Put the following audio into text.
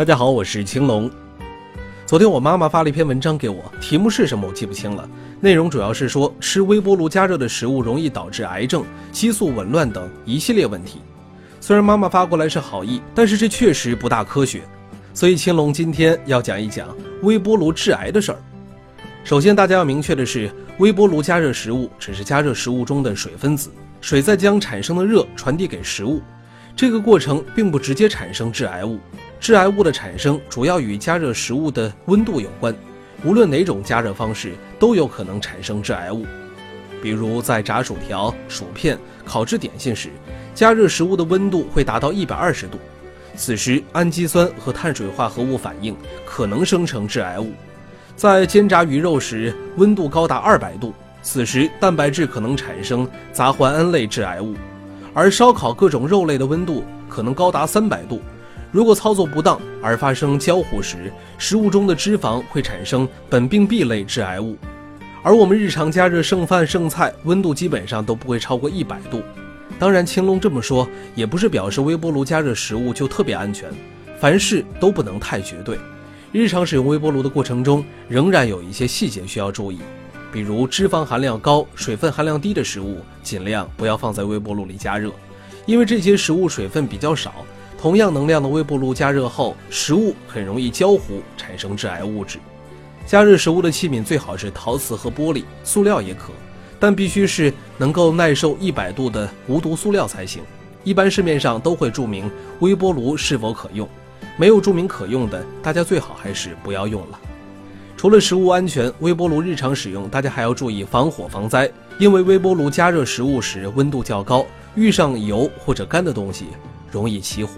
大家好，我是青龙。昨天我妈妈发了一篇文章给我，题目是什么我记不清了。内容主要是说吃微波炉加热的食物容易导致癌症、激素紊乱等一系列问题。虽然妈妈发过来是好意，但是这确实不大科学。所以青龙今天要讲一讲微波炉致癌的事儿。首先，大家要明确的是，微波炉加热食物只是加热食物中的水分子，水在将产生的热传递给食物，这个过程并不直接产生致癌物。致癌物的产生主要与加热食物的温度有关，无论哪种加热方式都有可能产生致癌物。比如在炸薯条、薯片、烤制点心时，加热食物的温度会达到一百二十度，此时氨基酸和碳水化合物反应可能生成致癌物。在煎炸鱼肉时，温度高达二百度，此时蛋白质可能产生杂环胺类致癌物，而烧烤各种肉类的温度可能高达三百度。如果操作不当而发生焦糊时，食物中的脂肪会产生苯并芘类致癌物。而我们日常加热剩饭剩菜，温度基本上都不会超过一百度。当然，青龙这么说也不是表示微波炉加热食物就特别安全，凡事都不能太绝对。日常使用微波炉的过程中，仍然有一些细节需要注意，比如脂肪含量高、水分含量低的食物，尽量不要放在微波炉里加热，因为这些食物水分比较少。同样能量的微波炉加热后，食物很容易焦糊，产生致癌物质。加热食物的器皿最好是陶瓷和玻璃，塑料也可，但必须是能够耐受一百度的无毒塑料才行。一般市面上都会注明微波炉是否可用，没有注明可用的，大家最好还是不要用了。除了食物安全，微波炉日常使用，大家还要注意防火防灾，因为微波炉加热食物时温度较高，遇上油或者干的东西。容易起火。